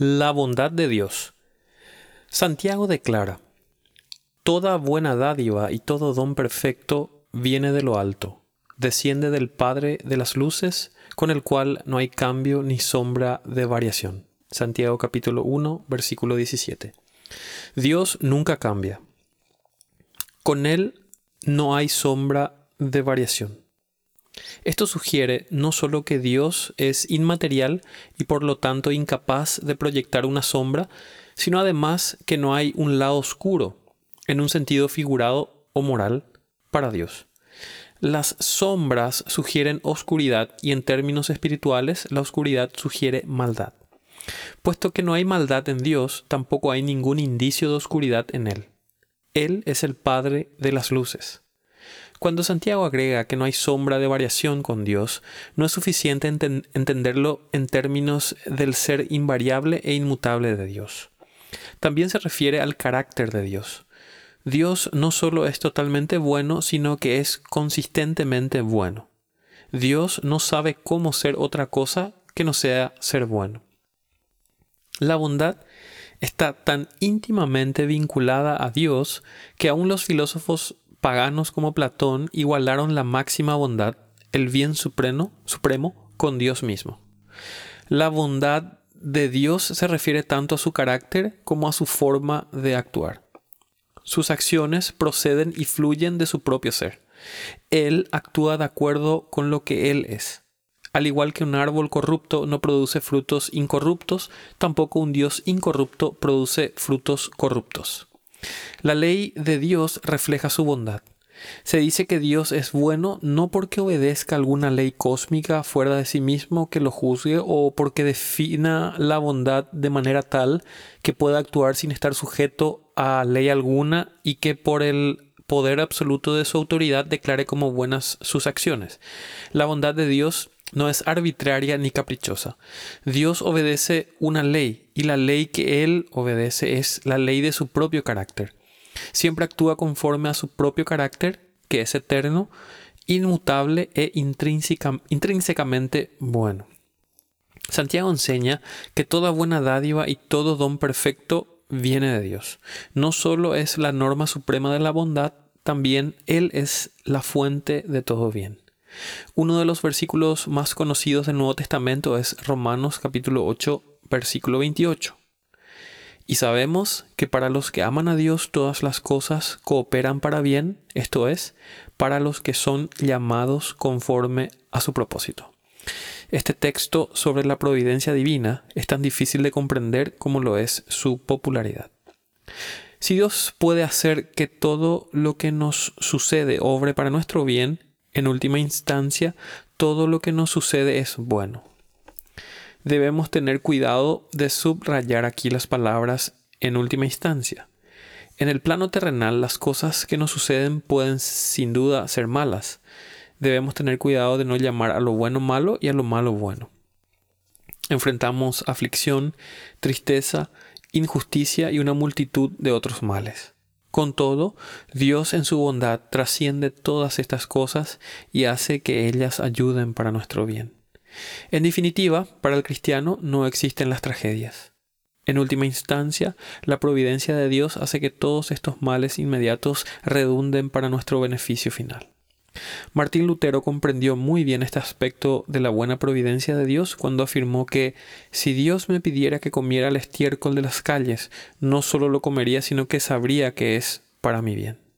La bondad de Dios. Santiago declara, Toda buena dádiva y todo don perfecto viene de lo alto, desciende del Padre de las luces, con el cual no hay cambio ni sombra de variación. Santiago capítulo 1, versículo 17. Dios nunca cambia. Con Él no hay sombra de variación. Esto sugiere no solo que Dios es inmaterial y por lo tanto incapaz de proyectar una sombra, sino además que no hay un lado oscuro, en un sentido figurado o moral, para Dios. Las sombras sugieren oscuridad y en términos espirituales la oscuridad sugiere maldad. Puesto que no hay maldad en Dios, tampoco hay ningún indicio de oscuridad en Él. Él es el Padre de las luces. Cuando Santiago agrega que no hay sombra de variación con Dios, no es suficiente entenderlo en términos del ser invariable e inmutable de Dios. También se refiere al carácter de Dios. Dios no solo es totalmente bueno, sino que es consistentemente bueno. Dios no sabe cómo ser otra cosa que no sea ser bueno. La bondad está tan íntimamente vinculada a Dios que aún los filósofos paganos como Platón igualaron la máxima bondad, el bien supremo, supremo, con Dios mismo. La bondad de Dios se refiere tanto a su carácter como a su forma de actuar. Sus acciones proceden y fluyen de su propio ser. Él actúa de acuerdo con lo que Él es. Al igual que un árbol corrupto no produce frutos incorruptos, tampoco un Dios incorrupto produce frutos corruptos. La ley de Dios refleja su bondad. Se dice que Dios es bueno no porque obedezca alguna ley cósmica fuera de sí mismo que lo juzgue o porque defina la bondad de manera tal que pueda actuar sin estar sujeto a ley alguna y que por el poder absoluto de su autoridad declare como buenas sus acciones. La bondad de Dios no es arbitraria ni caprichosa. Dios obedece una ley y la ley que Él obedece es la ley de su propio carácter. Siempre actúa conforme a su propio carácter, que es eterno, inmutable e intrínsecamente bueno. Santiago enseña que toda buena dádiva y todo don perfecto viene de Dios. No solo es la norma suprema de la bondad, también Él es la fuente de todo bien. Uno de los versículos más conocidos del Nuevo Testamento es Romanos capítulo 8, versículo 28. Y sabemos que para los que aman a Dios todas las cosas cooperan para bien, esto es, para los que son llamados conforme a su propósito. Este texto sobre la providencia divina es tan difícil de comprender como lo es su popularidad. Si Dios puede hacer que todo lo que nos sucede obre para nuestro bien, en última instancia, todo lo que nos sucede es bueno. Debemos tener cuidado de subrayar aquí las palabras en última instancia. En el plano terrenal las cosas que nos suceden pueden sin duda ser malas. Debemos tener cuidado de no llamar a lo bueno malo y a lo malo bueno. Enfrentamos aflicción, tristeza, injusticia y una multitud de otros males. Con todo, Dios en su bondad trasciende todas estas cosas y hace que ellas ayuden para nuestro bien. En definitiva, para el cristiano no existen las tragedias. En última instancia, la providencia de Dios hace que todos estos males inmediatos redunden para nuestro beneficio final. Martín Lutero comprendió muy bien este aspecto de la buena providencia de Dios cuando afirmó que si Dios me pidiera que comiera el estiércol de las calles, no solo lo comería, sino que sabría que es para mi bien.